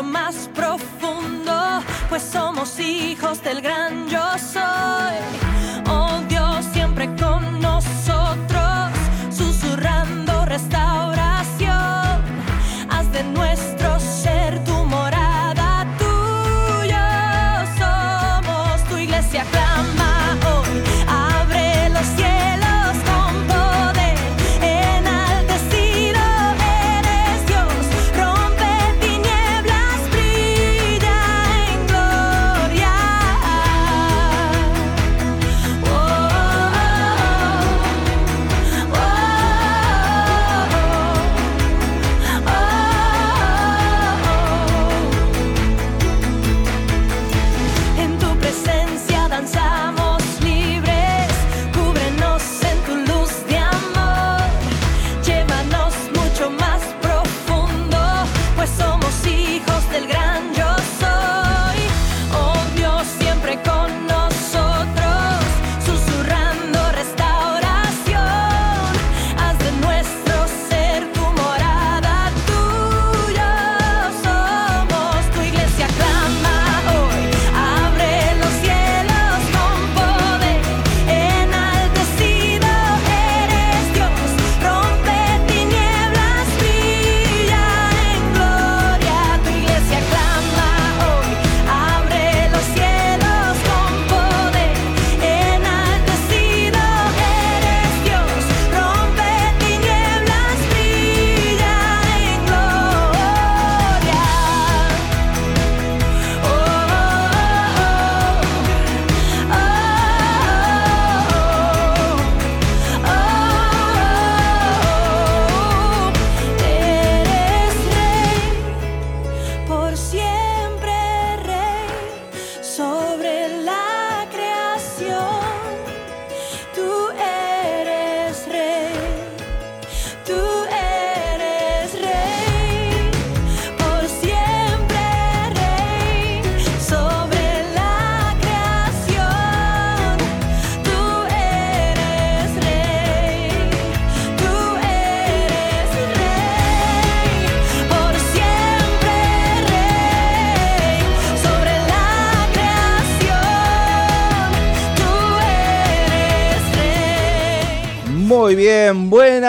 más profundo, pues somos hijos del gran yo soy. Oh Dios, siempre con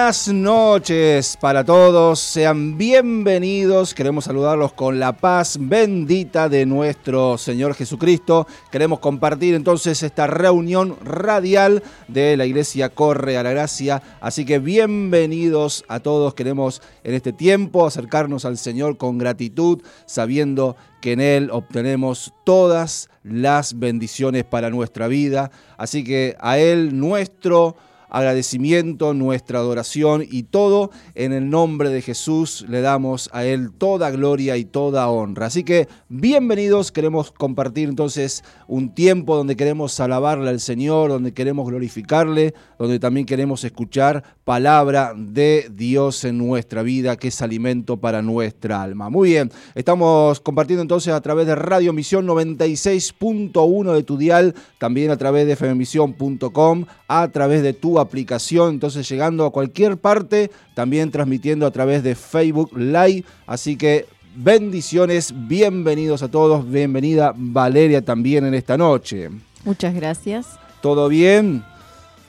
buenas noches para todos, sean bienvenidos, queremos saludarlos con la paz bendita de nuestro Señor Jesucristo, queremos compartir entonces esta reunión radial de la iglesia Corre a la Gracia, así que bienvenidos a todos, queremos en este tiempo acercarnos al Señor con gratitud, sabiendo que en Él obtenemos todas las bendiciones para nuestra vida, así que a Él nuestro agradecimiento, nuestra adoración y todo en el nombre de Jesús le damos a Él toda gloria y toda honra. Así que bienvenidos, queremos compartir entonces un tiempo donde queremos alabarle al Señor, donde queremos glorificarle, donde también queremos escuchar palabra de Dios en nuestra vida, que es alimento para nuestra alma. Muy bien, estamos compartiendo entonces a través de Radio Misión 96.1 de tu dial, también a través de fmmisión.com, a través de tu aplicación, entonces llegando a cualquier parte, también transmitiendo a través de Facebook Live, así que bendiciones, bienvenidos a todos, bienvenida Valeria también en esta noche. Muchas gracias. ¿Todo bien?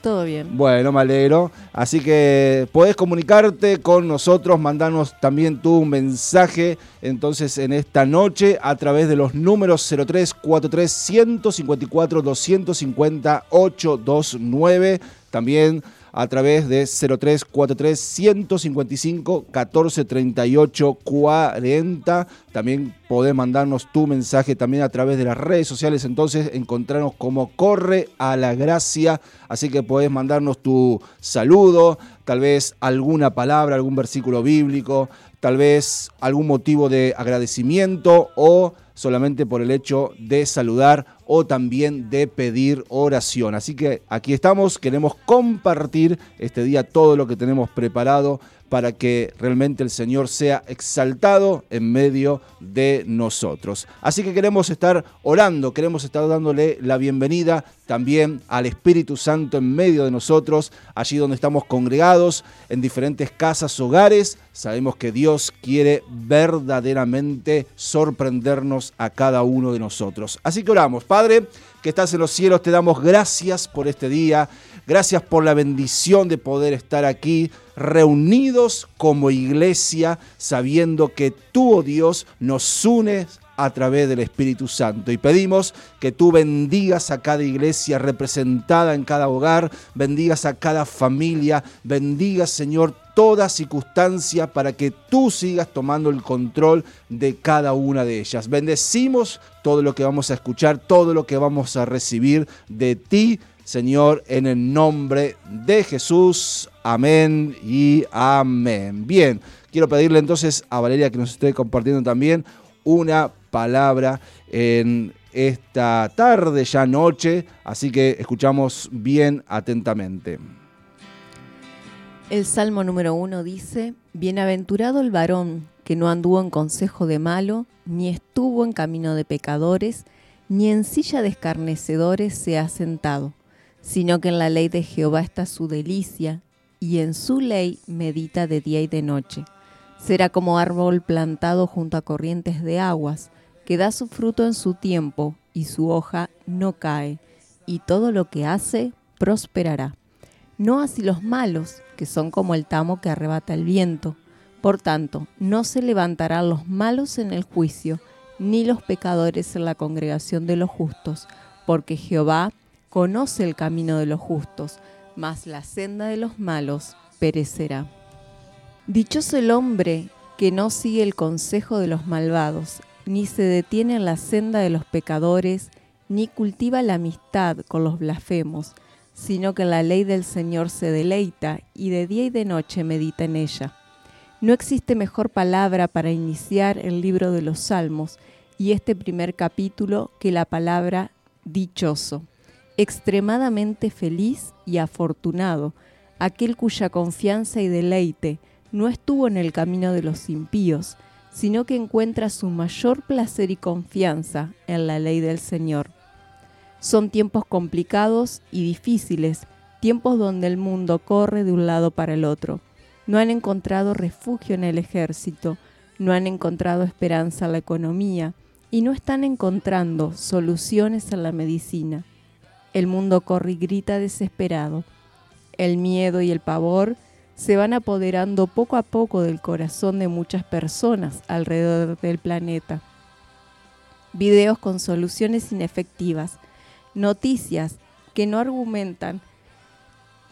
Todo bien. Bueno, me alegro. Así que podés comunicarte con nosotros, mandarnos también tu mensaje entonces en esta noche a través de los números 0343 154 250 829. También a través de 0343 155 1438 40. También podés mandarnos tu mensaje también a través de las redes sociales. Entonces, encontrarnos como Corre a la Gracia. Así que podés mandarnos tu saludo, tal vez alguna palabra, algún versículo bíblico, tal vez algún motivo de agradecimiento o solamente por el hecho de saludar o también de pedir oración. Así que aquí estamos, queremos compartir este día todo lo que tenemos preparado para que realmente el Señor sea exaltado en medio de nosotros. Así que queremos estar orando, queremos estar dándole la bienvenida también al Espíritu Santo en medio de nosotros, allí donde estamos congregados, en diferentes casas, hogares. Sabemos que Dios quiere verdaderamente sorprendernos a cada uno de nosotros. Así que oramos, Padre, que estás en los cielos, te damos gracias por este día, gracias por la bendición de poder estar aquí reunidos como iglesia, sabiendo que tú, oh Dios, nos unes a través del Espíritu Santo. Y pedimos que tú bendigas a cada iglesia representada en cada hogar, bendigas a cada familia, bendigas, Señor, toda circunstancia para que tú sigas tomando el control de cada una de ellas. Bendecimos todo lo que vamos a escuchar, todo lo que vamos a recibir de ti, Señor, en el nombre de Jesús. Amén y amén. Bien, quiero pedirle entonces a Valeria que nos esté compartiendo también una palabra en esta tarde, ya noche, así que escuchamos bien atentamente. El Salmo número uno dice, Bienaventurado el varón que no anduvo en consejo de malo, ni estuvo en camino de pecadores, ni en silla de escarnecedores se ha sentado, sino que en la ley de Jehová está su delicia, y en su ley medita de día y de noche. Será como árbol plantado junto a corrientes de aguas, que da su fruto en su tiempo y su hoja no cae, y todo lo que hace prosperará. No así los malos, que son como el tamo que arrebata el viento. Por tanto, no se levantarán los malos en el juicio, ni los pecadores en la congregación de los justos, porque Jehová conoce el camino de los justos, mas la senda de los malos perecerá. Dichoso el hombre que no sigue el consejo de los malvados, ni se detiene en la senda de los pecadores, ni cultiva la amistad con los blasfemos, sino que la ley del Señor se deleita y de día y de noche medita en ella. No existe mejor palabra para iniciar el libro de los Salmos y este primer capítulo que la palabra dichoso, extremadamente feliz y afortunado, aquel cuya confianza y deleite no estuvo en el camino de los impíos, sino que encuentra su mayor placer y confianza en la ley del Señor. Son tiempos complicados y difíciles, tiempos donde el mundo corre de un lado para el otro. No han encontrado refugio en el ejército, no han encontrado esperanza en la economía y no están encontrando soluciones en la medicina. El mundo corre y grita desesperado. El miedo y el pavor se van apoderando poco a poco del corazón de muchas personas alrededor del planeta. Videos con soluciones inefectivas, noticias que no argumentan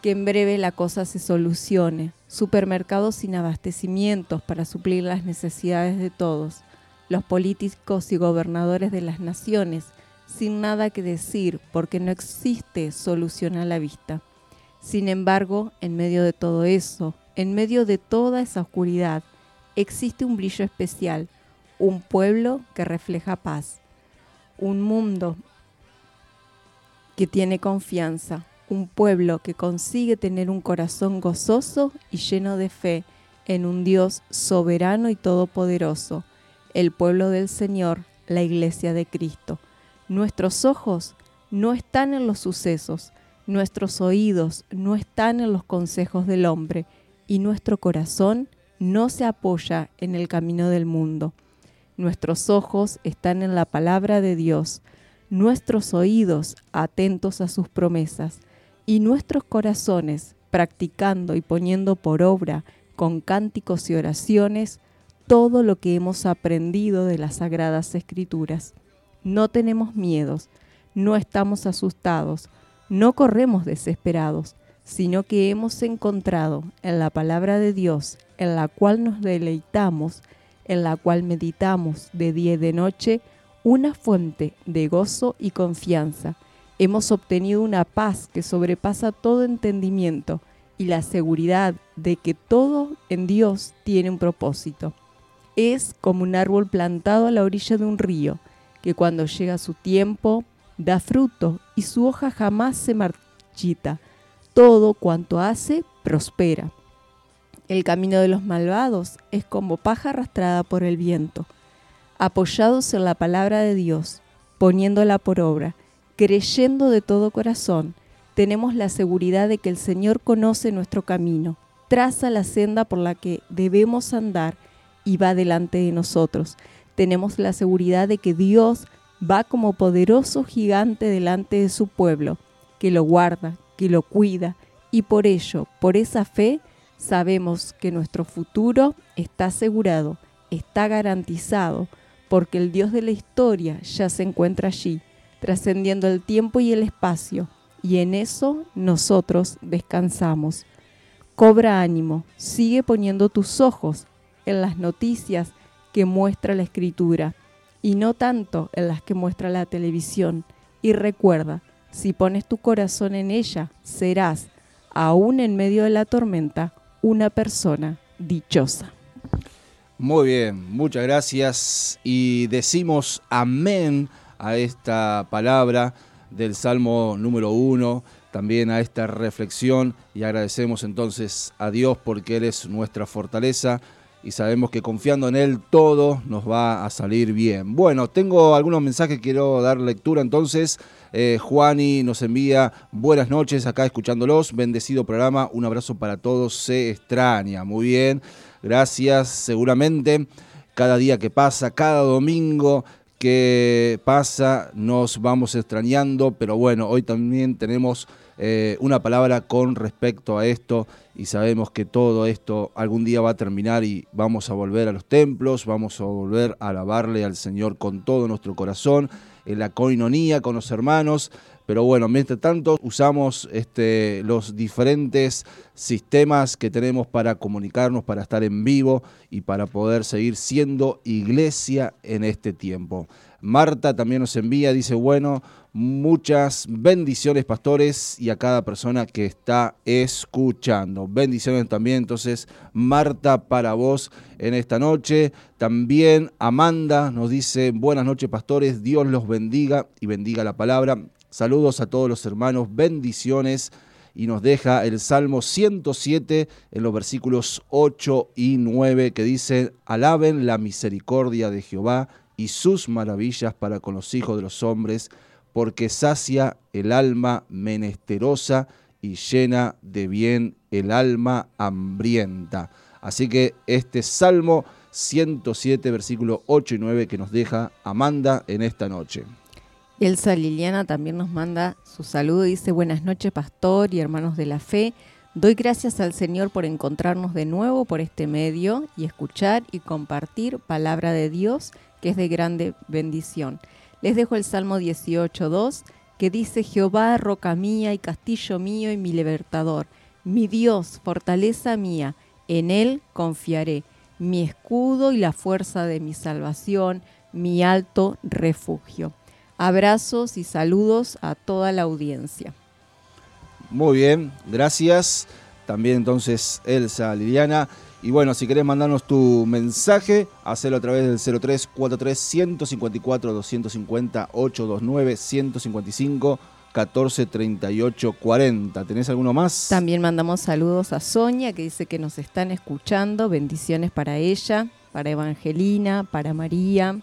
que en breve la cosa se solucione, supermercados sin abastecimientos para suplir las necesidades de todos, los políticos y gobernadores de las naciones sin nada que decir porque no existe solución a la vista. Sin embargo, en medio de todo eso, en medio de toda esa oscuridad, existe un brillo especial, un pueblo que refleja paz, un mundo que tiene confianza, un pueblo que consigue tener un corazón gozoso y lleno de fe en un Dios soberano y todopoderoso, el pueblo del Señor, la iglesia de Cristo. Nuestros ojos no están en los sucesos, Nuestros oídos no están en los consejos del hombre y nuestro corazón no se apoya en el camino del mundo. Nuestros ojos están en la palabra de Dios, nuestros oídos atentos a sus promesas y nuestros corazones practicando y poniendo por obra con cánticos y oraciones todo lo que hemos aprendido de las sagradas escrituras. No tenemos miedos, no estamos asustados, no corremos desesperados, sino que hemos encontrado en la palabra de Dios, en la cual nos deleitamos, en la cual meditamos de día y de noche, una fuente de gozo y confianza. Hemos obtenido una paz que sobrepasa todo entendimiento y la seguridad de que todo en Dios tiene un propósito. Es como un árbol plantado a la orilla de un río, que cuando llega su tiempo da fruto y su hoja jamás se marchita. Todo cuanto hace prospera. El camino de los malvados es como paja arrastrada por el viento. Apoyados en la palabra de Dios, poniéndola por obra, creyendo de todo corazón, tenemos la seguridad de que el Señor conoce nuestro camino, traza la senda por la que debemos andar y va delante de nosotros. Tenemos la seguridad de que Dios va como poderoso gigante delante de su pueblo, que lo guarda, que lo cuida, y por ello, por esa fe, sabemos que nuestro futuro está asegurado, está garantizado, porque el Dios de la historia ya se encuentra allí, trascendiendo el tiempo y el espacio, y en eso nosotros descansamos. Cobra ánimo, sigue poniendo tus ojos en las noticias que muestra la escritura y no tanto en las que muestra la televisión. Y recuerda, si pones tu corazón en ella, serás, aún en medio de la tormenta, una persona dichosa. Muy bien, muchas gracias y decimos amén a esta palabra del Salmo número uno, también a esta reflexión y agradecemos entonces a Dios porque Él es nuestra fortaleza y sabemos que confiando en Él todo nos va a salir bien. Bueno, tengo algunos mensajes que quiero dar lectura entonces. Eh, Juani nos envía buenas noches acá escuchándolos, bendecido programa, un abrazo para todos, se extraña, muy bien, gracias, seguramente cada día que pasa, cada domingo que pasa, nos vamos extrañando, pero bueno, hoy también tenemos eh, una palabra con respecto a esto y sabemos que todo esto algún día va a terminar y vamos a volver a los templos, vamos a volver a alabarle al Señor con todo nuestro corazón, en la coinonía con los hermanos. Pero bueno, mientras tanto usamos este, los diferentes sistemas que tenemos para comunicarnos, para estar en vivo y para poder seguir siendo iglesia en este tiempo. Marta también nos envía, dice, bueno, muchas bendiciones pastores y a cada persona que está escuchando. Bendiciones también entonces, Marta, para vos en esta noche. También Amanda nos dice, buenas noches pastores, Dios los bendiga y bendiga la palabra. Saludos a todos los hermanos, bendiciones. Y nos deja el Salmo 107 en los versículos 8 y 9 que dice, alaben la misericordia de Jehová y sus maravillas para con los hijos de los hombres, porque sacia el alma menesterosa y llena de bien el alma hambrienta. Así que este Salmo 107, versículo 8 y 9 que nos deja Amanda en esta noche. Elsa Liliana también nos manda su saludo y dice buenas noches pastor y hermanos de la fe. Doy gracias al Señor por encontrarnos de nuevo por este medio y escuchar y compartir palabra de Dios que es de grande bendición. Les dejo el Salmo 18.2 que dice, Jehová, roca mía y castillo mío y mi libertador, mi Dios, fortaleza mía, en él confiaré, mi escudo y la fuerza de mi salvación, mi alto refugio. Abrazos y saludos a toda la audiencia. Muy bien, gracias. También entonces Elsa Liliana. Y bueno, si querés mandarnos tu mensaje, hacelo a través del 0343 154 250 829 155 14 38 40. ¿Tenés alguno más? También mandamos saludos a Sonia que dice que nos están escuchando. Bendiciones para ella, para Evangelina, para María.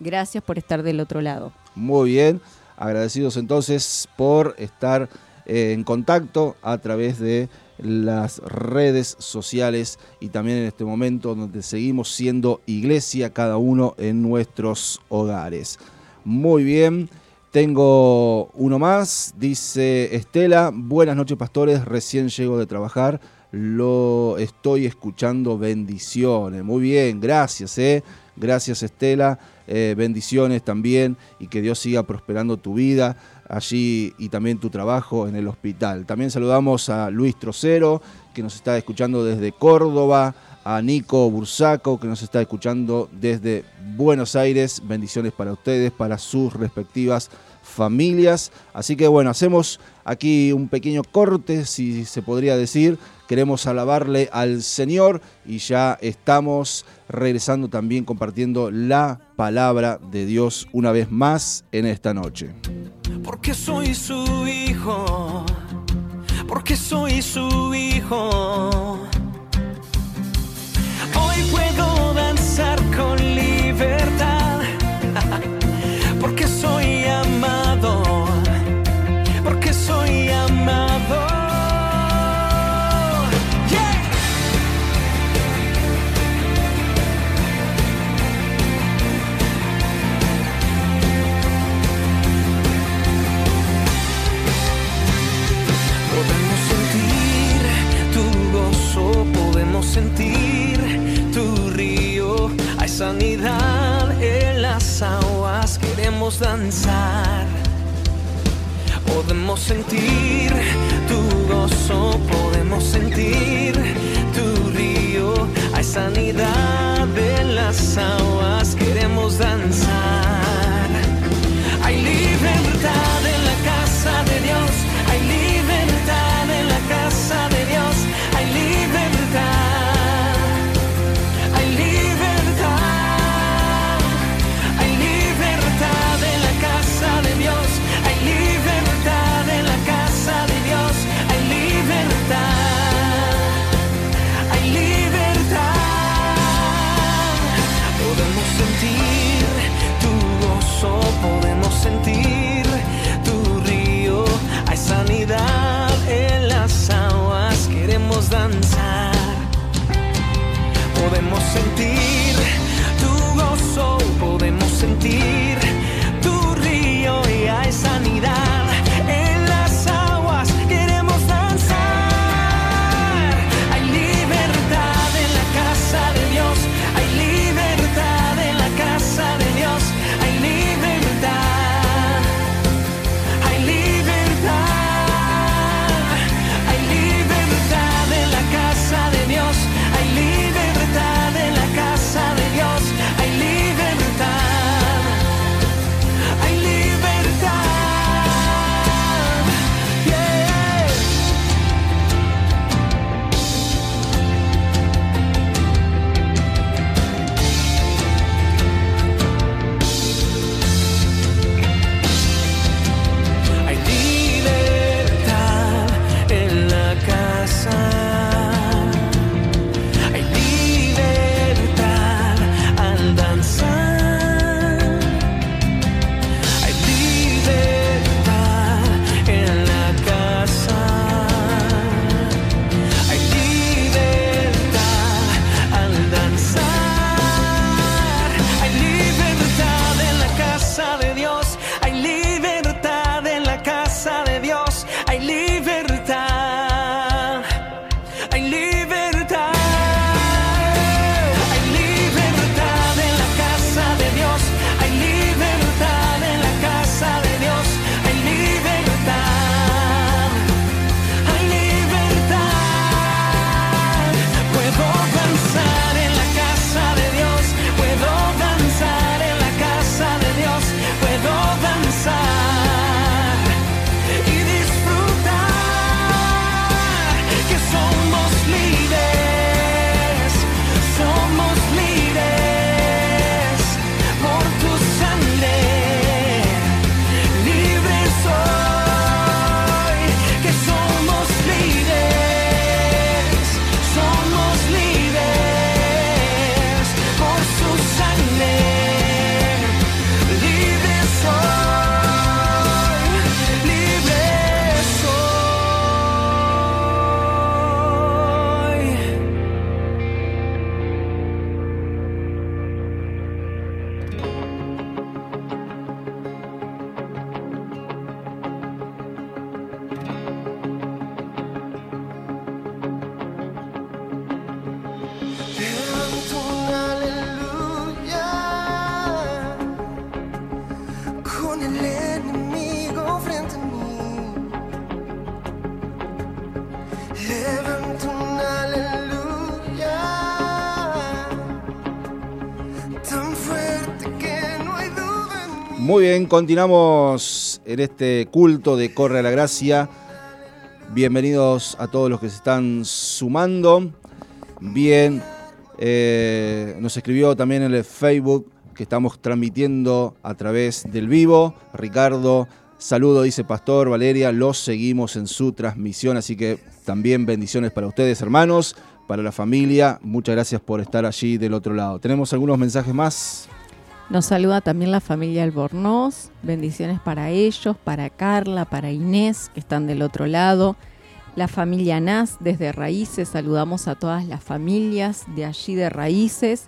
Gracias por estar del otro lado. Muy bien, agradecidos entonces por estar eh, en contacto a través de las redes sociales y también en este momento donde seguimos siendo iglesia cada uno en nuestros hogares. Muy bien, tengo uno más, dice Estela, buenas noches pastores, recién llego de trabajar, lo estoy escuchando, bendiciones. Muy bien, gracias, eh. Gracias Estela, eh, bendiciones también y que Dios siga prosperando tu vida allí y también tu trabajo en el hospital. También saludamos a Luis Trocero, que nos está escuchando desde Córdoba, a Nico Bursaco, que nos está escuchando desde Buenos Aires. Bendiciones para ustedes, para sus respectivas familias. Así que bueno, hacemos aquí un pequeño corte, si se podría decir. Queremos alabarle al Señor y ya estamos regresando también compartiendo la palabra de Dios una vez más en esta noche. Porque soy su hijo, porque soy su hijo. Hoy puedo danzar con libertad. sentir tu río. Hay sanidad en las aguas, queremos danzar. Podemos sentir tu gozo, podemos sentir tu río. Hay sanidad en las aguas, queremos danzar. Hay libertad en la casa de Dios. podemos danzar, podemos sentir tu gozo, podemos continuamos en este culto de Corre a la Gracia. Bienvenidos a todos los que se están sumando. Bien, eh, nos escribió también en el Facebook que estamos transmitiendo a través del vivo. Ricardo, saludo, dice Pastor Valeria, los seguimos en su transmisión, así que también bendiciones para ustedes, hermanos, para la familia. Muchas gracias por estar allí del otro lado. Tenemos algunos mensajes más. Nos saluda también la familia Albornoz. Bendiciones para ellos, para Carla, para Inés, que están del otro lado. La familia Nas desde Raíces. Saludamos a todas las familias de allí de Raíces.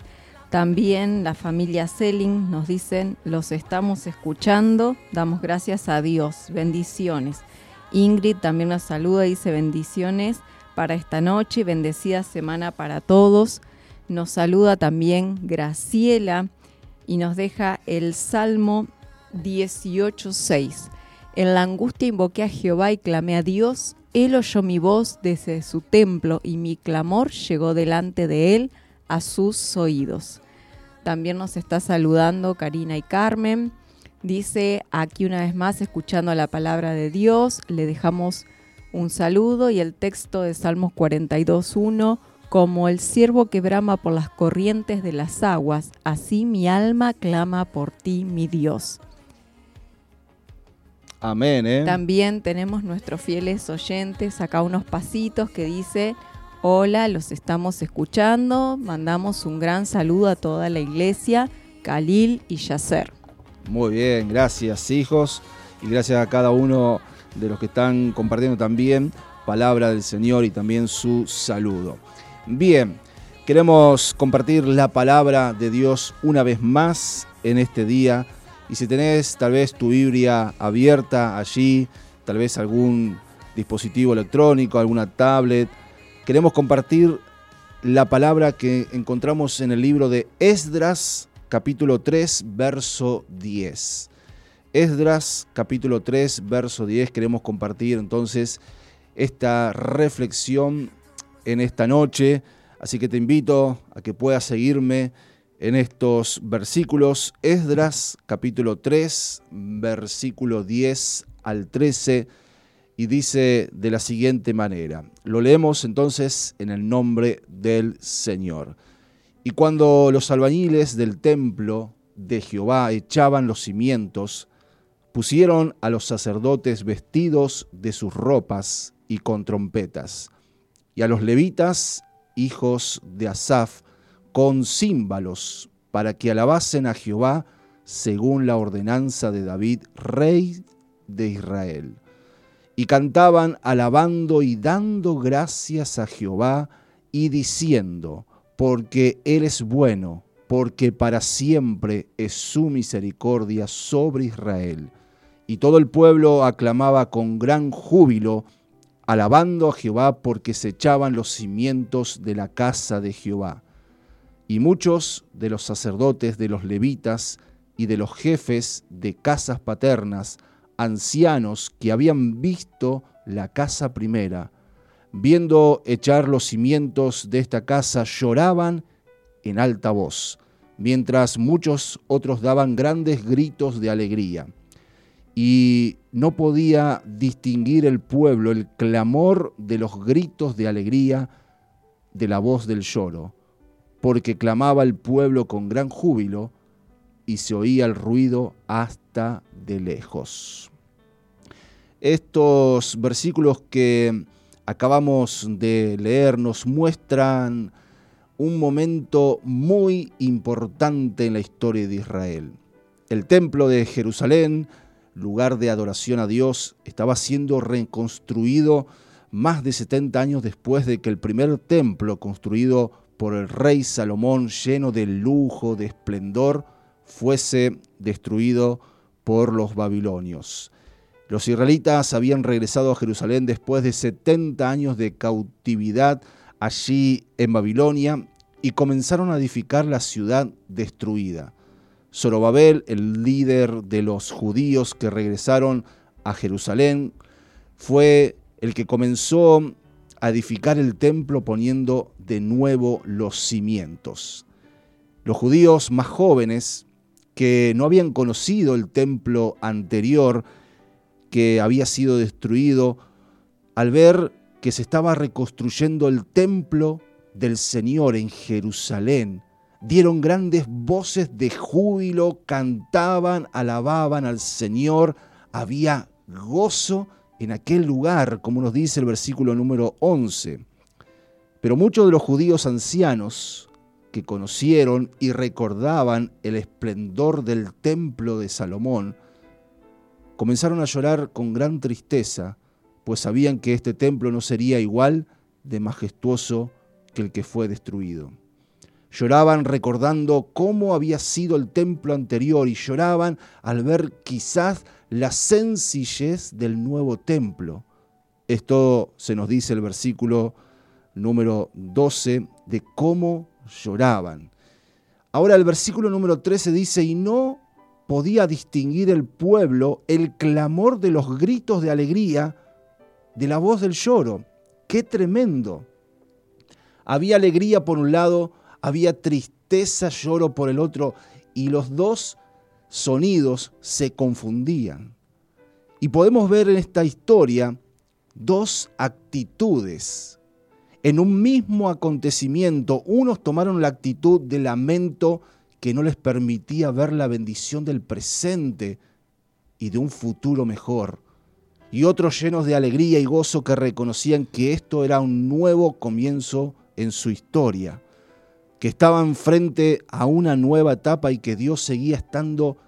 También la familia Selling nos dicen, los estamos escuchando. Damos gracias a Dios. Bendiciones. Ingrid también nos saluda, dice bendiciones para esta noche y bendecida semana para todos. Nos saluda también Graciela y nos deja el Salmo 18.6. En la angustia invoqué a Jehová y clamé a Dios. Él oyó mi voz desde su templo y mi clamor llegó delante de él a sus oídos. También nos está saludando Karina y Carmen. Dice aquí una vez más, escuchando la palabra de Dios, le dejamos un saludo y el texto de Salmos 42.1 como el siervo que brama por las corrientes de las aguas, así mi alma clama por ti, mi Dios. Amén, ¿eh? También tenemos nuestros fieles oyentes, acá unos pasitos que dice, hola, los estamos escuchando, mandamos un gran saludo a toda la iglesia, Khalil y Yasser. Muy bien, gracias hijos y gracias a cada uno de los que están compartiendo también palabra del Señor y también su saludo. Bien, queremos compartir la palabra de Dios una vez más en este día. Y si tenés tal vez tu Biblia abierta allí, tal vez algún dispositivo electrónico, alguna tablet, queremos compartir la palabra que encontramos en el libro de Esdras, capítulo 3, verso 10. Esdras, capítulo 3, verso 10, queremos compartir entonces esta reflexión en esta noche, así que te invito a que puedas seguirme en estos versículos. Esdras capítulo 3, versículo 10 al 13, y dice de la siguiente manera, lo leemos entonces en el nombre del Señor. Y cuando los albañiles del templo de Jehová echaban los cimientos, pusieron a los sacerdotes vestidos de sus ropas y con trompetas y a los levitas, hijos de Asaf, con címbalos, para que alabasen a Jehová según la ordenanza de David, rey de Israel. Y cantaban alabando y dando gracias a Jehová y diciendo, porque Él es bueno, porque para siempre es su misericordia sobre Israel. Y todo el pueblo aclamaba con gran júbilo, alabando a Jehová porque se echaban los cimientos de la casa de Jehová. Y muchos de los sacerdotes, de los levitas y de los jefes de casas paternas, ancianos que habían visto la casa primera, viendo echar los cimientos de esta casa, lloraban en alta voz, mientras muchos otros daban grandes gritos de alegría y no podía distinguir el pueblo el clamor de los gritos de alegría de la voz del lloro, porque clamaba el pueblo con gran júbilo y se oía el ruido hasta de lejos. Estos versículos que acabamos de leer nos muestran un momento muy importante en la historia de Israel. El templo de Jerusalén lugar de adoración a Dios, estaba siendo reconstruido más de 70 años después de que el primer templo construido por el rey Salomón, lleno de lujo, de esplendor, fuese destruido por los babilonios. Los israelitas habían regresado a Jerusalén después de 70 años de cautividad allí en Babilonia y comenzaron a edificar la ciudad destruida. Zorobabel, el líder de los judíos que regresaron a Jerusalén, fue el que comenzó a edificar el templo poniendo de nuevo los cimientos. Los judíos más jóvenes, que no habían conocido el templo anterior que había sido destruido, al ver que se estaba reconstruyendo el templo del Señor en Jerusalén, dieron grandes voces de júbilo, cantaban, alababan al Señor, había gozo en aquel lugar, como nos dice el versículo número 11. Pero muchos de los judíos ancianos que conocieron y recordaban el esplendor del templo de Salomón, comenzaron a llorar con gran tristeza, pues sabían que este templo no sería igual de majestuoso que el que fue destruido. Lloraban recordando cómo había sido el templo anterior y lloraban al ver quizás la sencillez del nuevo templo. Esto se nos dice el versículo número 12 de cómo lloraban. Ahora el versículo número 13 dice, y no podía distinguir el pueblo el clamor de los gritos de alegría de la voz del lloro. ¡Qué tremendo! Había alegría por un lado, había tristeza, lloro por el otro, y los dos sonidos se confundían. Y podemos ver en esta historia dos actitudes. En un mismo acontecimiento, unos tomaron la actitud de lamento que no les permitía ver la bendición del presente y de un futuro mejor, y otros llenos de alegría y gozo que reconocían que esto era un nuevo comienzo en su historia, que estaban frente a una nueva etapa y que Dios seguía estando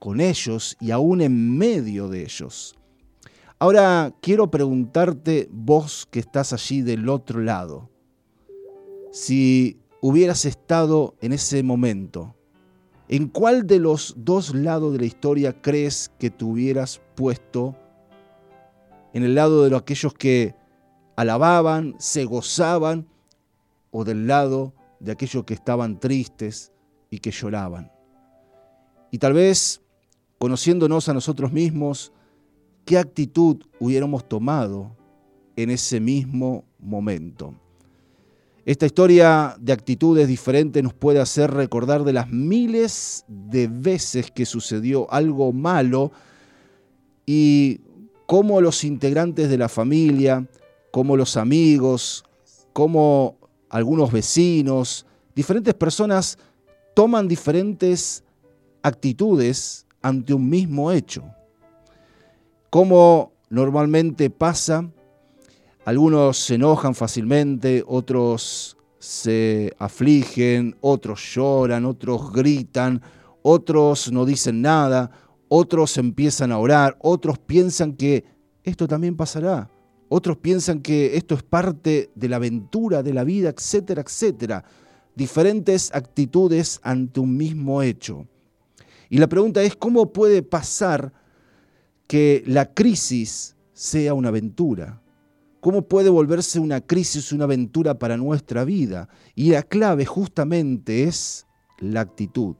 con ellos y aún en medio de ellos. Ahora quiero preguntarte, vos que estás allí del otro lado, si hubieras estado en ese momento, ¿en cuál de los dos lados de la historia crees que te hubieras puesto? ¿En el lado de aquellos que alababan, se gozaban o del lado de aquellos que estaban tristes y que lloraban. Y tal vez, conociéndonos a nosotros mismos, ¿qué actitud hubiéramos tomado en ese mismo momento? Esta historia de actitudes diferentes nos puede hacer recordar de las miles de veces que sucedió algo malo y cómo los integrantes de la familia, como los amigos, como algunos vecinos, diferentes personas toman diferentes actitudes ante un mismo hecho. Como normalmente pasa, algunos se enojan fácilmente, otros se afligen, otros lloran, otros gritan, otros no dicen nada, otros empiezan a orar, otros piensan que esto también pasará. Otros piensan que esto es parte de la aventura de la vida, etcétera, etcétera. Diferentes actitudes ante un mismo hecho. Y la pregunta es, ¿cómo puede pasar que la crisis sea una aventura? ¿Cómo puede volverse una crisis una aventura para nuestra vida? Y la clave justamente es la actitud.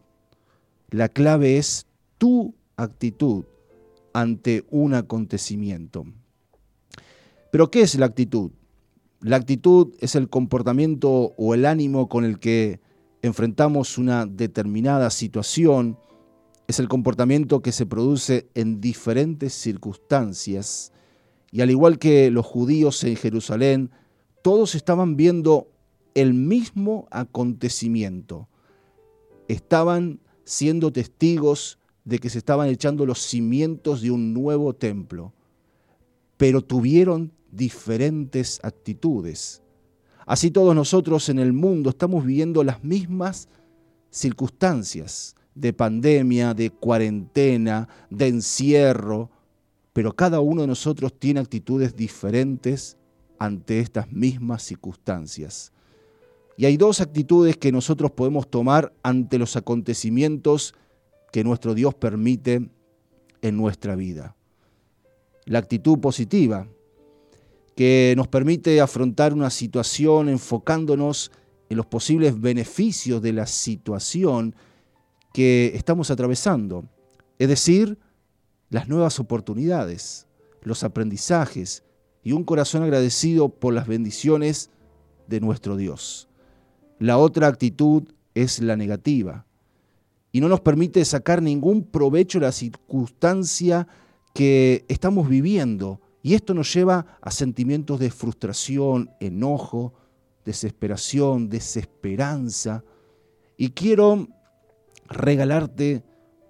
La clave es tu actitud ante un acontecimiento. Pero ¿qué es la actitud? La actitud es el comportamiento o el ánimo con el que enfrentamos una determinada situación, es el comportamiento que se produce en diferentes circunstancias. Y al igual que los judíos en Jerusalén, todos estaban viendo el mismo acontecimiento. Estaban siendo testigos de que se estaban echando los cimientos de un nuevo templo, pero tuvieron diferentes actitudes. Así todos nosotros en el mundo estamos viviendo las mismas circunstancias de pandemia, de cuarentena, de encierro, pero cada uno de nosotros tiene actitudes diferentes ante estas mismas circunstancias. Y hay dos actitudes que nosotros podemos tomar ante los acontecimientos que nuestro Dios permite en nuestra vida. La actitud positiva, que nos permite afrontar una situación enfocándonos en los posibles beneficios de la situación que estamos atravesando, es decir, las nuevas oportunidades, los aprendizajes y un corazón agradecido por las bendiciones de nuestro Dios. La otra actitud es la negativa y no nos permite sacar ningún provecho de la circunstancia que estamos viviendo y esto nos lleva a sentimientos de frustración, enojo, desesperación, desesperanza. Y quiero regalarte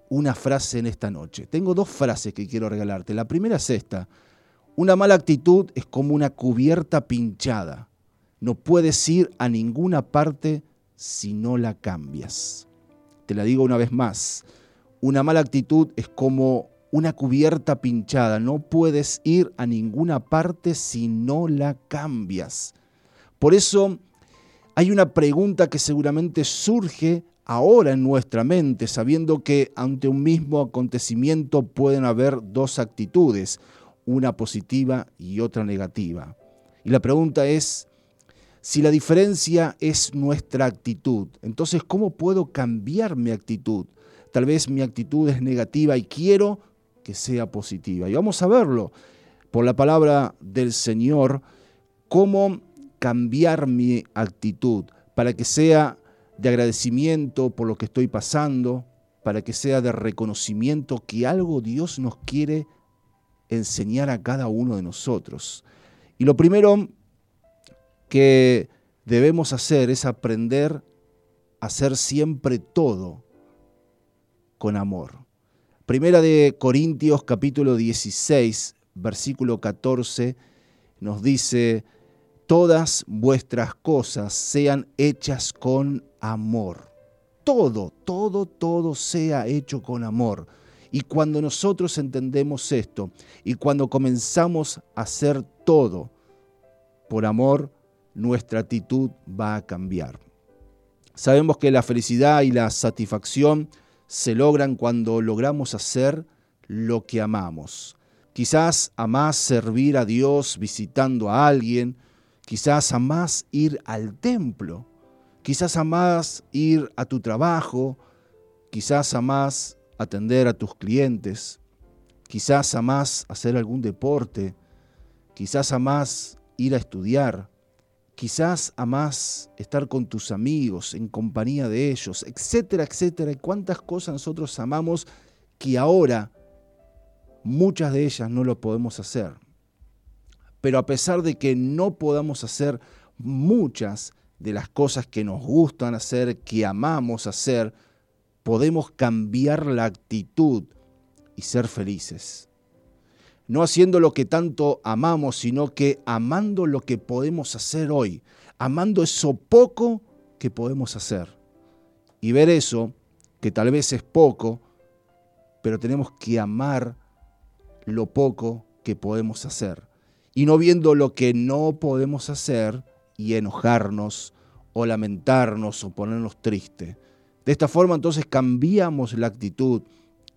una frase en esta noche. Tengo dos frases que quiero regalarte. La primera es esta. Una mala actitud es como una cubierta pinchada. no puedes ir a ninguna parte si no la cambias. Te la digo una vez más, una mala actitud es como una cubierta pinchada, no puedes ir a ninguna parte si no la cambias. Por eso hay una pregunta que seguramente surge ahora en nuestra mente, sabiendo que ante un mismo acontecimiento pueden haber dos actitudes, una positiva y otra negativa. Y la pregunta es, si la diferencia es nuestra actitud, entonces ¿cómo puedo cambiar mi actitud? Tal vez mi actitud es negativa y quiero que sea positiva. Y vamos a verlo por la palabra del Señor, cómo cambiar mi actitud para que sea de agradecimiento por lo que estoy pasando, para que sea de reconocimiento que algo Dios nos quiere enseñar a cada uno de nosotros. Y lo primero que debemos hacer es aprender a hacer siempre todo con amor. Primera de Corintios capítulo 16, versículo 14 nos dice, todas vuestras cosas sean hechas con amor. Todo, todo, todo sea hecho con amor. Y cuando nosotros entendemos esto y cuando comenzamos a hacer todo por amor, nuestra actitud va a cambiar. Sabemos que la felicidad y la satisfacción se logran cuando logramos hacer lo que amamos. Quizás amás servir a Dios visitando a alguien, quizás amás ir al templo, Quizás amás ir a tu trabajo, quizás amás atender a tus clientes, quizás amás hacer algún deporte, quizás amás ir a estudiar, quizás amás estar con tus amigos, en compañía de ellos, etcétera, etcétera. Y cuántas cosas nosotros amamos que ahora muchas de ellas no lo podemos hacer. Pero a pesar de que no podamos hacer muchas, de las cosas que nos gustan hacer, que amamos hacer, podemos cambiar la actitud y ser felices. No haciendo lo que tanto amamos, sino que amando lo que podemos hacer hoy, amando eso poco que podemos hacer. Y ver eso, que tal vez es poco, pero tenemos que amar lo poco que podemos hacer. Y no viendo lo que no podemos hacer, y enojarnos o lamentarnos o ponernos tristes. De esta forma entonces cambiamos la actitud,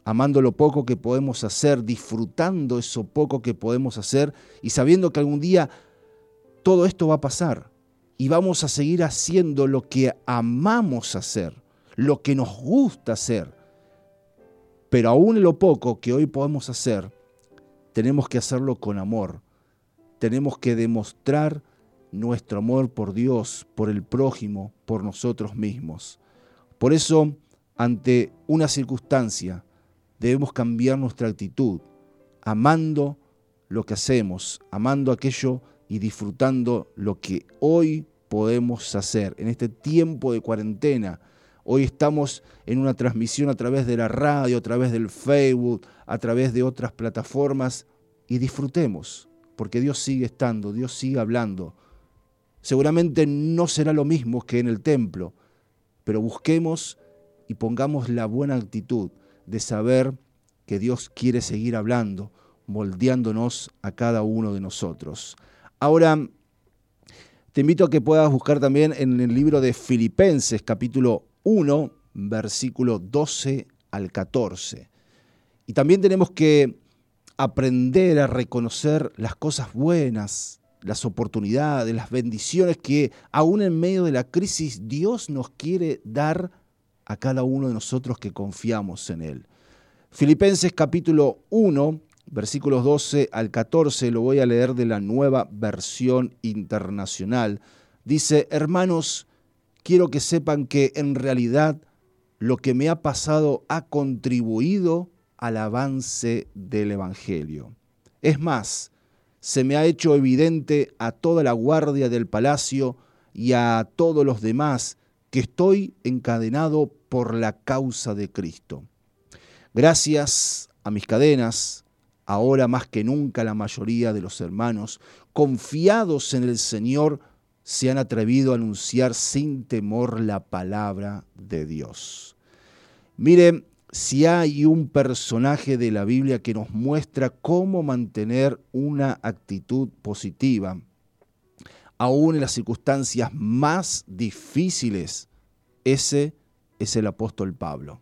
amando lo poco que podemos hacer, disfrutando eso poco que podemos hacer y sabiendo que algún día todo esto va a pasar y vamos a seguir haciendo lo que amamos hacer, lo que nos gusta hacer. Pero aún lo poco que hoy podemos hacer, tenemos que hacerlo con amor. Tenemos que demostrar nuestro amor por Dios, por el prójimo, por nosotros mismos. Por eso, ante una circunstancia, debemos cambiar nuestra actitud, amando lo que hacemos, amando aquello y disfrutando lo que hoy podemos hacer en este tiempo de cuarentena. Hoy estamos en una transmisión a través de la radio, a través del Facebook, a través de otras plataformas y disfrutemos, porque Dios sigue estando, Dios sigue hablando, Seguramente no será lo mismo que en el templo, pero busquemos y pongamos la buena actitud de saber que Dios quiere seguir hablando, moldeándonos a cada uno de nosotros. Ahora, te invito a que puedas buscar también en el libro de Filipenses capítulo 1, versículo 12 al 14. Y también tenemos que aprender a reconocer las cosas buenas, las oportunidades, las bendiciones que aún en medio de la crisis Dios nos quiere dar a cada uno de nosotros que confiamos en Él. Filipenses capítulo 1, versículos 12 al 14, lo voy a leer de la nueva versión internacional. Dice, hermanos, quiero que sepan que en realidad lo que me ha pasado ha contribuido al avance del Evangelio. Es más, se me ha hecho evidente a toda la guardia del palacio y a todos los demás que estoy encadenado por la causa de Cristo. Gracias a mis cadenas, ahora más que nunca la mayoría de los hermanos, confiados en el Señor, se han atrevido a anunciar sin temor la palabra de Dios. Mire, si hay un personaje de la Biblia que nos muestra cómo mantener una actitud positiva, aún en las circunstancias más difíciles, ese es el apóstol Pablo.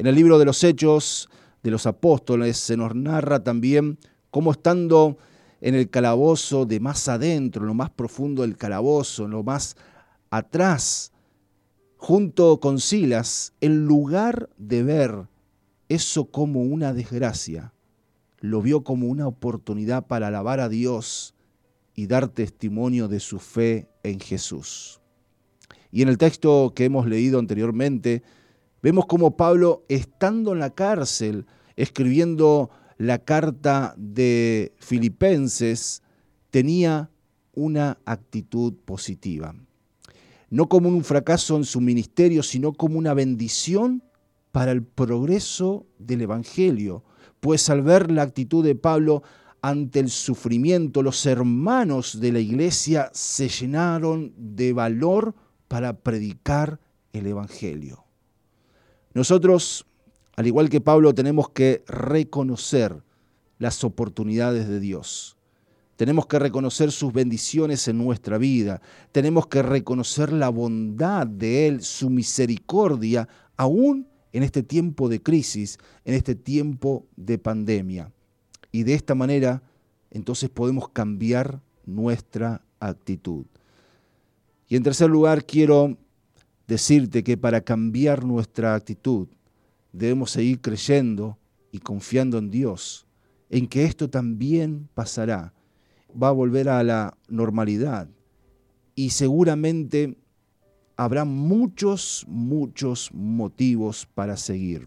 En el libro de los Hechos de los Apóstoles se nos narra también cómo estando en el calabozo de más adentro, en lo más profundo del calabozo, en lo más atrás, junto con Silas, en lugar de ver eso como una desgracia, lo vio como una oportunidad para alabar a Dios y dar testimonio de su fe en Jesús. Y en el texto que hemos leído anteriormente, vemos como Pablo, estando en la cárcel, escribiendo la carta de Filipenses, tenía una actitud positiva. No como un fracaso en su ministerio, sino como una bendición para el progreso del Evangelio. Pues al ver la actitud de Pablo ante el sufrimiento, los hermanos de la iglesia se llenaron de valor para predicar el Evangelio. Nosotros, al igual que Pablo, tenemos que reconocer las oportunidades de Dios. Tenemos que reconocer sus bendiciones en nuestra vida. Tenemos que reconocer la bondad de Él, su misericordia, aún en este tiempo de crisis, en este tiempo de pandemia. Y de esta manera, entonces podemos cambiar nuestra actitud. Y en tercer lugar, quiero decirte que para cambiar nuestra actitud debemos seguir creyendo y confiando en Dios, en que esto también pasará, va a volver a la normalidad y seguramente habrá muchos, muchos motivos para seguir.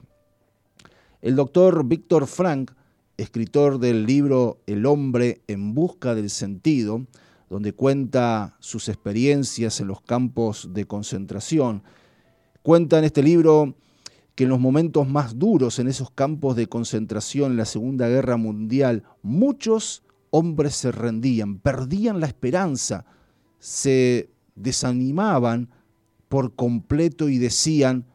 El doctor Víctor Frank, escritor del libro El hombre en busca del sentido, donde cuenta sus experiencias en los campos de concentración. Cuenta en este libro que en los momentos más duros en esos campos de concentración en la Segunda Guerra Mundial, muchos hombres se rendían, perdían la esperanza, se desanimaban por completo y decían,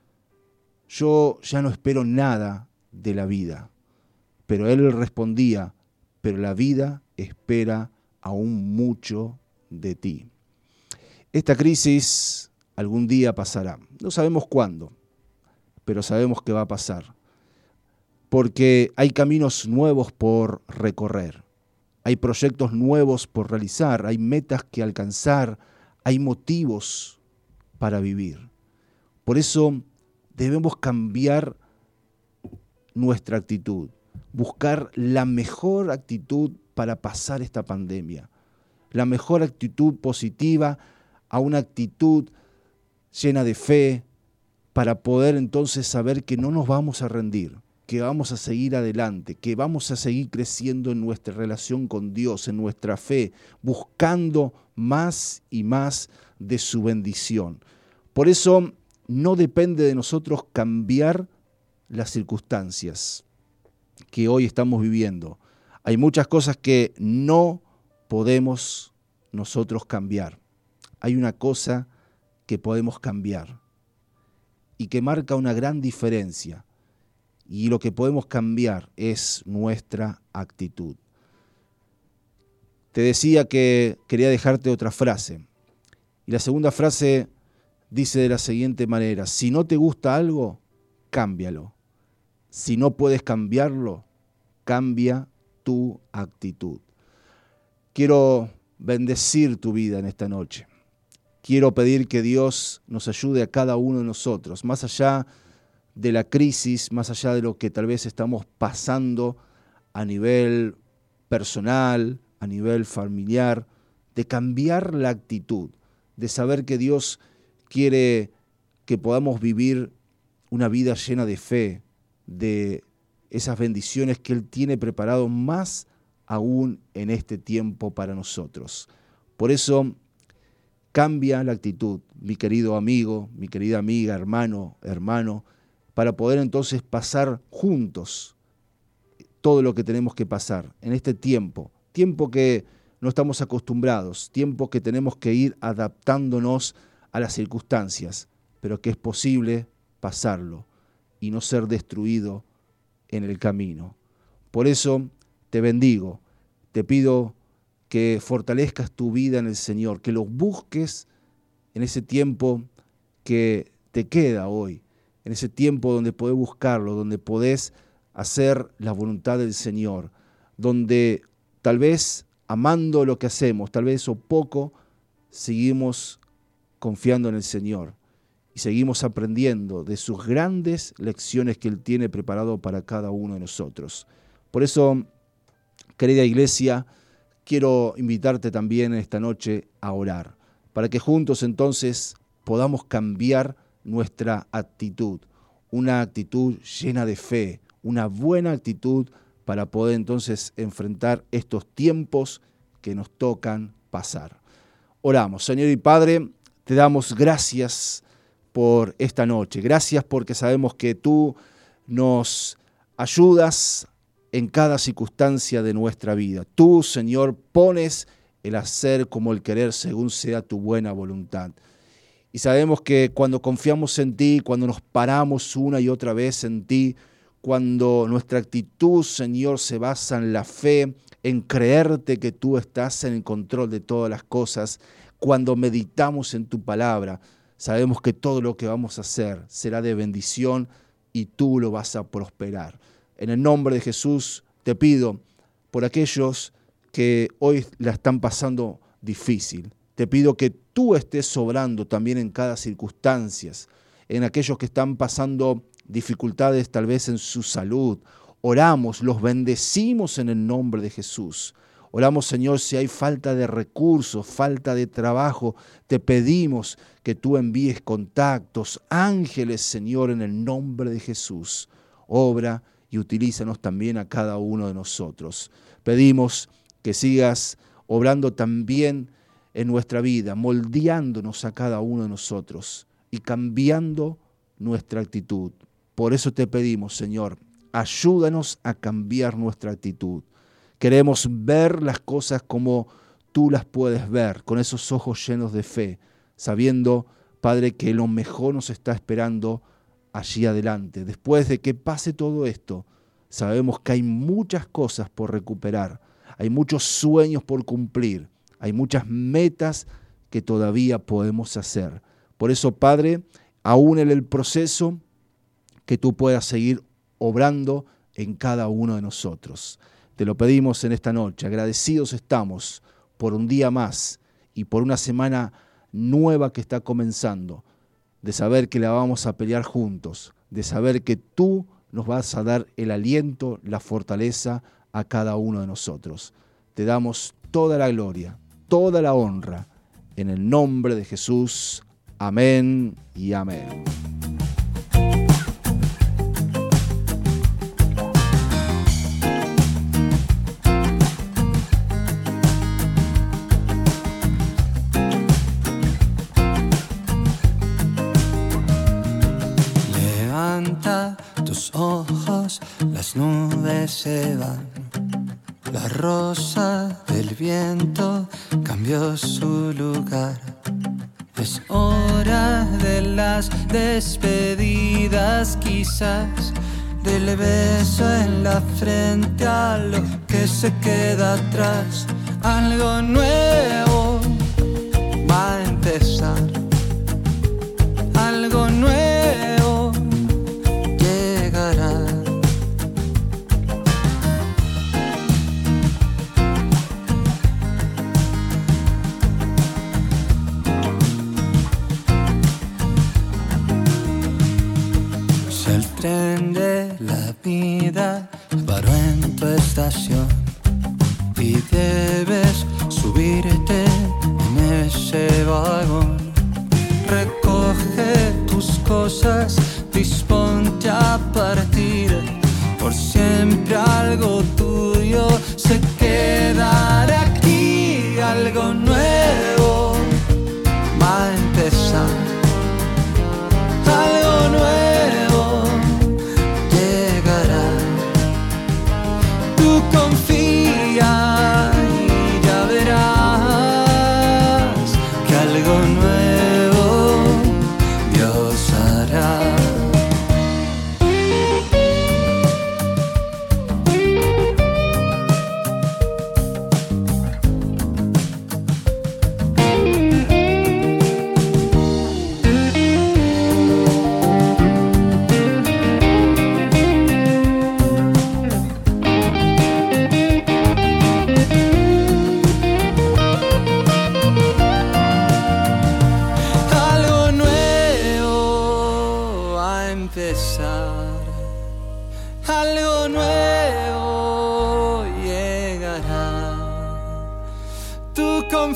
yo ya no espero nada de la vida. Pero él respondía, pero la vida espera aún mucho de ti. Esta crisis algún día pasará. No sabemos cuándo, pero sabemos que va a pasar. Porque hay caminos nuevos por recorrer, hay proyectos nuevos por realizar, hay metas que alcanzar, hay motivos para vivir. Por eso debemos cambiar nuestra actitud, buscar la mejor actitud para pasar esta pandemia. La mejor actitud positiva a una actitud llena de fe para poder entonces saber que no nos vamos a rendir, que vamos a seguir adelante, que vamos a seguir creciendo en nuestra relación con Dios, en nuestra fe, buscando más y más de su bendición. Por eso no depende de nosotros cambiar las circunstancias que hoy estamos viviendo. Hay muchas cosas que no podemos nosotros cambiar. Hay una cosa que podemos cambiar y que marca una gran diferencia. Y lo que podemos cambiar es nuestra actitud. Te decía que quería dejarte otra frase. Y la segunda frase dice de la siguiente manera, si no te gusta algo, cámbialo. Si no puedes cambiarlo, cambia tu actitud. Quiero bendecir tu vida en esta noche. Quiero pedir que Dios nos ayude a cada uno de nosotros, más allá de la crisis, más allá de lo que tal vez estamos pasando a nivel personal, a nivel familiar, de cambiar la actitud, de saber que Dios quiere que podamos vivir una vida llena de fe, de esas bendiciones que Él tiene preparado más aún en este tiempo para nosotros. Por eso cambia la actitud, mi querido amigo, mi querida amiga, hermano, hermano, para poder entonces pasar juntos todo lo que tenemos que pasar en este tiempo, tiempo que no estamos acostumbrados, tiempo que tenemos que ir adaptándonos a las circunstancias, pero que es posible pasarlo y no ser destruido en el camino. Por eso te bendigo, te pido que fortalezcas tu vida en el Señor, que lo busques en ese tiempo que te queda hoy, en ese tiempo donde podés buscarlo, donde podés hacer la voluntad del Señor, donde tal vez amando lo que hacemos, tal vez o poco, seguimos confiando en el Señor y seguimos aprendiendo de sus grandes lecciones que Él tiene preparado para cada uno de nosotros. Por eso, querida iglesia, quiero invitarte también esta noche a orar, para que juntos entonces podamos cambiar nuestra actitud, una actitud llena de fe, una buena actitud para poder entonces enfrentar estos tiempos que nos tocan pasar. Oramos, Señor y Padre, te damos gracias por esta noche. Gracias porque sabemos que tú nos ayudas en cada circunstancia de nuestra vida. Tú, Señor, pones el hacer como el querer según sea tu buena voluntad. Y sabemos que cuando confiamos en ti, cuando nos paramos una y otra vez en ti, cuando nuestra actitud, Señor, se basa en la fe, en creerte que tú estás en el control de todas las cosas, cuando meditamos en tu palabra, sabemos que todo lo que vamos a hacer será de bendición y tú lo vas a prosperar. En el nombre de Jesús te pido por aquellos que hoy la están pasando difícil. Te pido que tú estés sobrando también en cada circunstancia, en aquellos que están pasando dificultades tal vez en su salud. Oramos, los bendecimos en el nombre de Jesús. Oramos, Señor, si hay falta de recursos, falta de trabajo, te pedimos que tú envíes contactos, ángeles, Señor, en el nombre de Jesús. Obra y utilízanos también a cada uno de nosotros. Pedimos que sigas obrando también en nuestra vida, moldeándonos a cada uno de nosotros y cambiando nuestra actitud. Por eso te pedimos, Señor, ayúdanos a cambiar nuestra actitud. Queremos ver las cosas como tú las puedes ver, con esos ojos llenos de fe, sabiendo, Padre, que lo mejor nos está esperando allí adelante. Después de que pase todo esto, sabemos que hay muchas cosas por recuperar, hay muchos sueños por cumplir, hay muchas metas que todavía podemos hacer. Por eso, Padre, aún en el proceso, que tú puedas seguir obrando en cada uno de nosotros. Te lo pedimos en esta noche. Agradecidos estamos por un día más y por una semana nueva que está comenzando, de saber que la vamos a pelear juntos, de saber que tú nos vas a dar el aliento, la fortaleza a cada uno de nosotros. Te damos toda la gloria, toda la honra, en el nombre de Jesús. Amén y amén. Se van. La rosa del viento cambió su lugar. Es hora de las despedidas, quizás del beso en la frente a lo que se queda atrás. Algo nuevo va a empezar.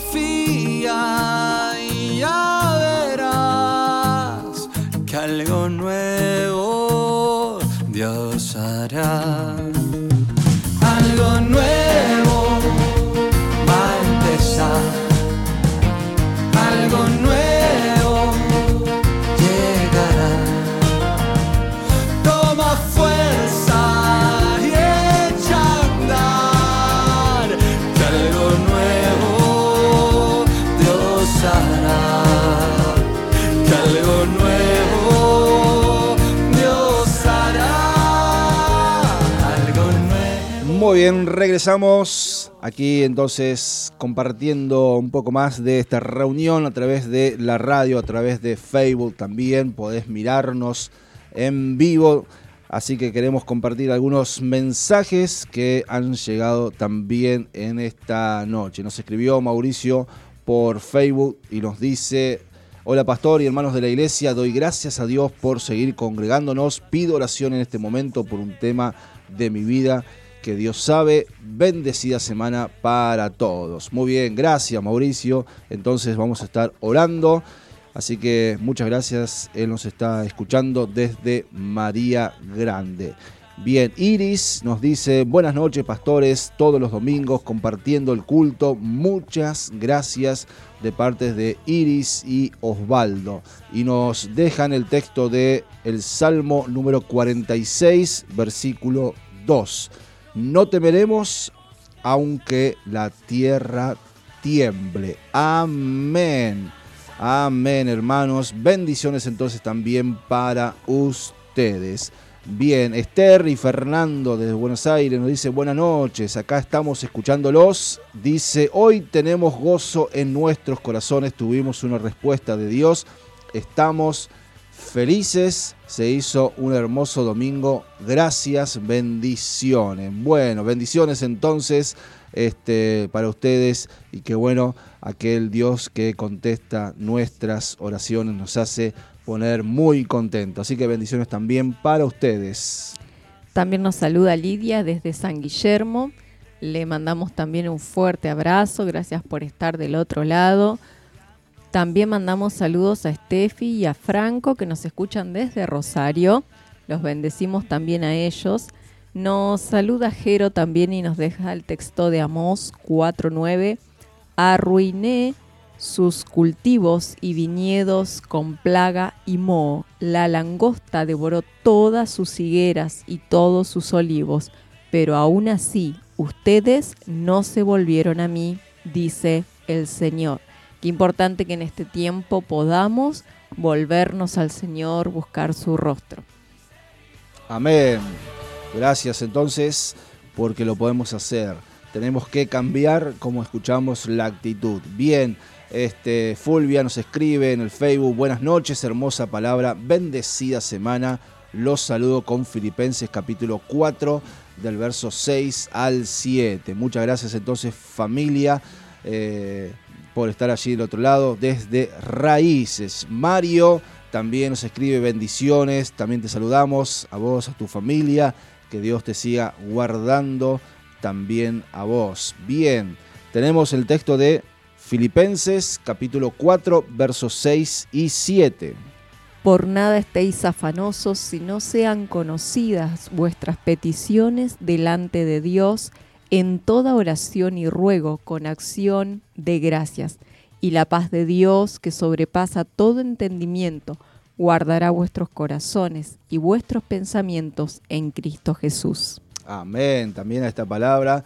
Confía y ya verás que algo nuevo Dios hará. Bien, regresamos aquí entonces compartiendo un poco más de esta reunión a través de la radio, a través de Facebook también, podés mirarnos en vivo, así que queremos compartir algunos mensajes que han llegado también en esta noche. Nos escribió Mauricio por Facebook y nos dice... Hola pastor y hermanos de la iglesia, doy gracias a Dios por seguir congregándonos. Pido oración en este momento por un tema de mi vida que Dios sabe. Bendecida semana para todos. Muy bien, gracias Mauricio. Entonces vamos a estar orando. Así que muchas gracias. Él nos está escuchando desde María Grande. Bien, Iris nos dice, buenas noches pastores, todos los domingos compartiendo el culto. Muchas gracias de parte de Iris y Osvaldo. Y nos dejan el texto de el Salmo número 46, versículo 2. No temeremos aunque la tierra tiemble. Amén. Amén, hermanos. Bendiciones entonces también para ustedes. Bien, Esther y Fernando desde Buenos Aires nos dice buenas noches, acá estamos escuchándolos. Dice, hoy tenemos gozo en nuestros corazones, tuvimos una respuesta de Dios, estamos felices, se hizo un hermoso domingo, gracias, bendiciones. Bueno, bendiciones entonces este, para ustedes y que bueno, aquel Dios que contesta nuestras oraciones nos hace poner muy contentos. Así que bendiciones también para ustedes. También nos saluda Lidia desde San Guillermo. Le mandamos también un fuerte abrazo. Gracias por estar del otro lado. También mandamos saludos a Steffi y a Franco que nos escuchan desde Rosario. Los bendecimos también a ellos. Nos saluda Jero también y nos deja el texto de Amós 4.9. Arruiné sus cultivos y viñedos con plaga y moho. La langosta devoró todas sus higueras y todos sus olivos, pero aún así ustedes no se volvieron a mí, dice el Señor. Qué importante que en este tiempo podamos volvernos al Señor, buscar su rostro. Amén. Gracias entonces porque lo podemos hacer. Tenemos que cambiar como escuchamos la actitud. Bien, este, Fulvia nos escribe en el Facebook, buenas noches, hermosa palabra, bendecida semana. Los saludo con Filipenses capítulo 4 del verso 6 al 7. Muchas gracias entonces familia eh, por estar allí del otro lado desde Raíces. Mario también nos escribe bendiciones, también te saludamos a vos, a tu familia, que Dios te siga guardando también a vos. Bien, tenemos el texto de Filipenses capítulo 4 versos 6 y 7. Por nada estéis afanosos si no sean conocidas vuestras peticiones delante de Dios en toda oración y ruego con acción de gracias. Y la paz de Dios, que sobrepasa todo entendimiento, guardará vuestros corazones y vuestros pensamientos en Cristo Jesús. Amén, también a esta palabra.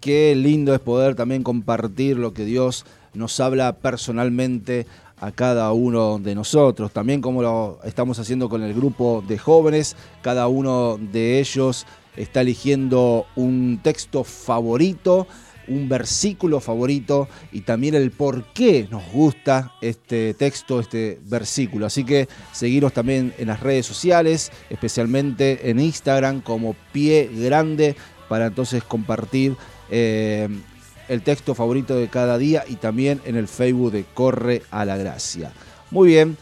Qué lindo es poder también compartir lo que Dios nos habla personalmente a cada uno de nosotros. También como lo estamos haciendo con el grupo de jóvenes, cada uno de ellos está eligiendo un texto favorito, un versículo favorito y también el por qué nos gusta este texto, este versículo. Así que seguiros también en las redes sociales, especialmente en Instagram como Pie Grande, para entonces compartir eh, el texto favorito de cada día y también en el Facebook de Corre a la Gracia. Muy bien,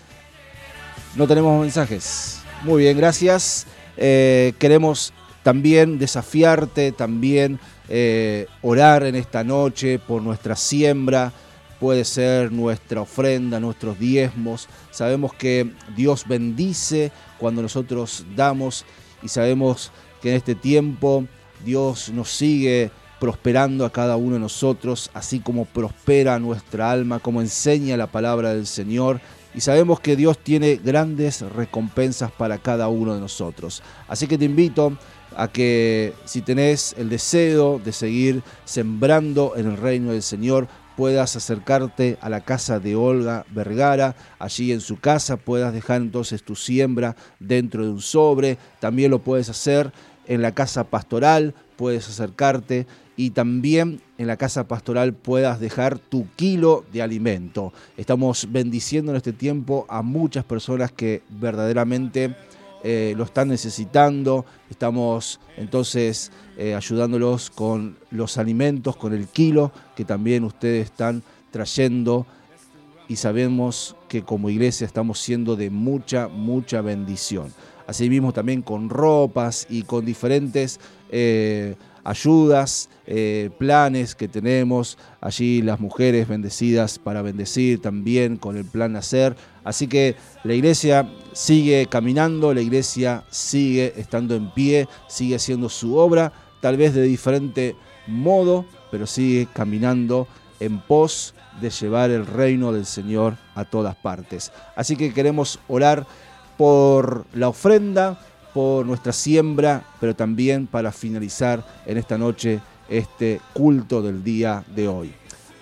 no tenemos mensajes. Muy bien, gracias. Eh, queremos también desafiarte, también eh, orar en esta noche por nuestra siembra, puede ser nuestra ofrenda, nuestros diezmos. Sabemos que Dios bendice cuando nosotros damos y sabemos que en este tiempo Dios nos sigue prosperando a cada uno de nosotros, así como prospera nuestra alma, como enseña la palabra del Señor. Y sabemos que Dios tiene grandes recompensas para cada uno de nosotros. Así que te invito a que si tenés el deseo de seguir sembrando en el reino del Señor, puedas acercarte a la casa de Olga Vergara, allí en su casa puedas dejar entonces tu siembra dentro de un sobre, también lo puedes hacer en la casa pastoral, puedes acercarte y también en la casa pastoral puedas dejar tu kilo de alimento. Estamos bendiciendo en este tiempo a muchas personas que verdaderamente eh, lo están necesitando. Estamos entonces eh, ayudándolos con los alimentos, con el kilo que también ustedes están trayendo y sabemos que como iglesia estamos siendo de mucha, mucha bendición. Asimismo también con ropas y con diferentes eh, ayudas, planes que tenemos, allí las mujeres bendecidas para bendecir también con el plan Nacer. Así que la iglesia sigue caminando, la iglesia sigue estando en pie, sigue haciendo su obra, tal vez de diferente modo, pero sigue caminando en pos de llevar el reino del Señor a todas partes. Así que queremos orar por la ofrenda, por nuestra siembra, pero también para finalizar en esta noche este culto del día de hoy.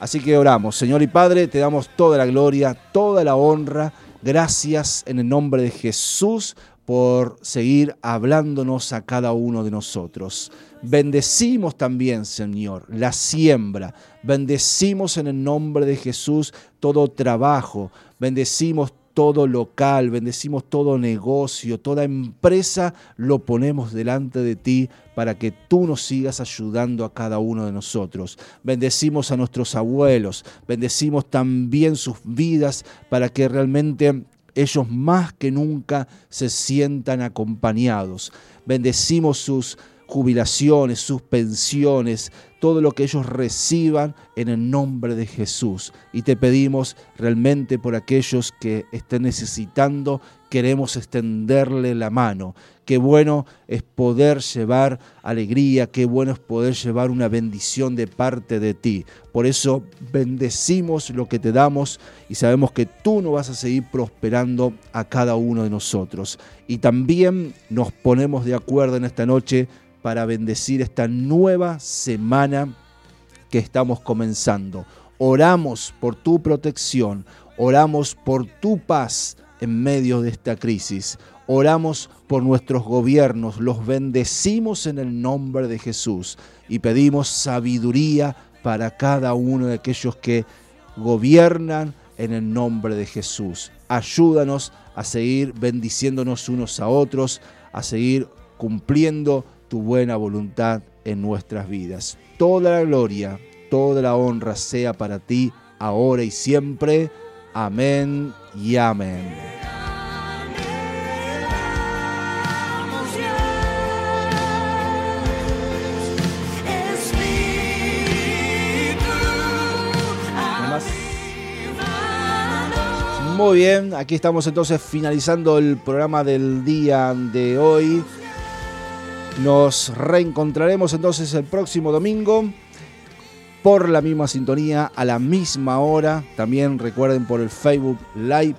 Así que oramos, Señor y Padre, te damos toda la gloria, toda la honra. Gracias en el nombre de Jesús por seguir hablándonos a cada uno de nosotros. Bendecimos también, Señor, la siembra. Bendecimos en el nombre de Jesús todo trabajo. Bendecimos todo local, bendecimos todo negocio, toda empresa, lo ponemos delante de ti para que tú nos sigas ayudando a cada uno de nosotros. Bendecimos a nuestros abuelos, bendecimos también sus vidas para que realmente ellos más que nunca se sientan acompañados. Bendecimos sus jubilaciones, sus pensiones, todo lo que ellos reciban en el nombre de Jesús. Y te pedimos realmente por aquellos que estén necesitando, queremos extenderle la mano. Qué bueno es poder llevar alegría, qué bueno es poder llevar una bendición de parte de ti. Por eso bendecimos lo que te damos y sabemos que tú nos vas a seguir prosperando a cada uno de nosotros. Y también nos ponemos de acuerdo en esta noche para bendecir esta nueva semana que estamos comenzando. Oramos por tu protección, oramos por tu paz en medio de esta crisis. Oramos por nuestros gobiernos, los bendecimos en el nombre de Jesús y pedimos sabiduría para cada uno de aquellos que gobiernan en el nombre de Jesús. Ayúdanos a seguir bendiciéndonos unos a otros, a seguir cumpliendo tu buena voluntad en nuestras vidas. Toda la gloria, toda la honra sea para ti, ahora y siempre. Amén y amén. Muy bien, aquí estamos entonces finalizando el programa del día de hoy. Nos reencontraremos entonces el próximo domingo por la misma sintonía, a la misma hora. También recuerden por el Facebook Live.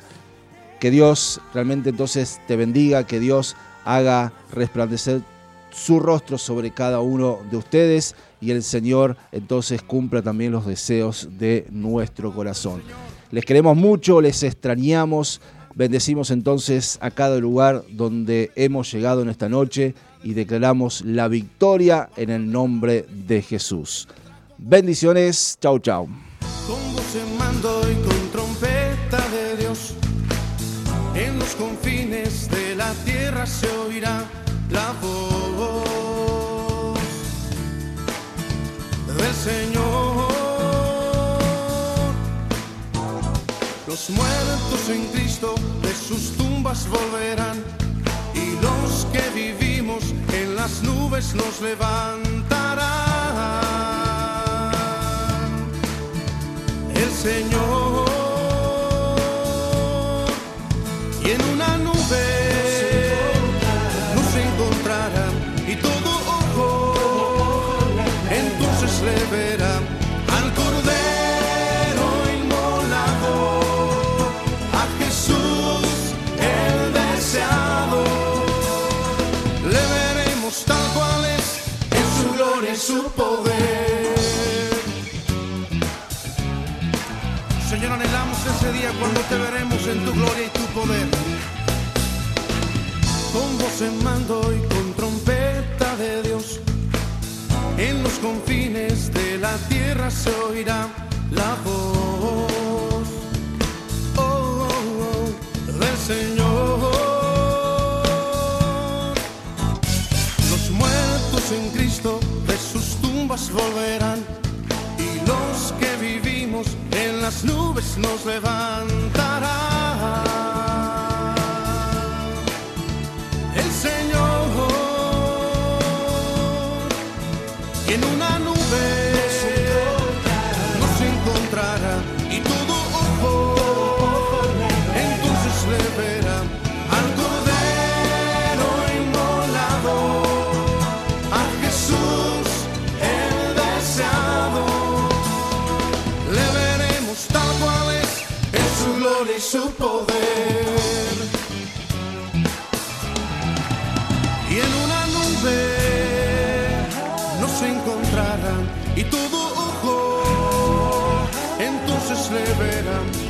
Que Dios realmente entonces te bendiga, que Dios haga resplandecer su rostro sobre cada uno de ustedes y el Señor entonces cumpla también los deseos de nuestro corazón. Les queremos mucho, les extrañamos. Bendecimos entonces a cada lugar donde hemos llegado en esta noche y declaramos la victoria en el nombre de Jesús. Bendiciones, chau chau. Con voz en mando y con trompeta de Dios, en los confines de la tierra se oirá la voz del Señor. Los muertos en Cristo de sus tumbas volverán los que vivimos en las nubes nos levantará. El Señor Señor, anhelamos ese día cuando te veremos en tu gloria y tu poder. Con voz en mando y con trompeta de Dios, en los confines de la tierra se oirá la voz oh, oh, oh, del Señor. Los muertos en Cristo volverán y los que vivimos en las nubes nos levantará. Y en una nube nos encontrarán y todo ojo entonces le verán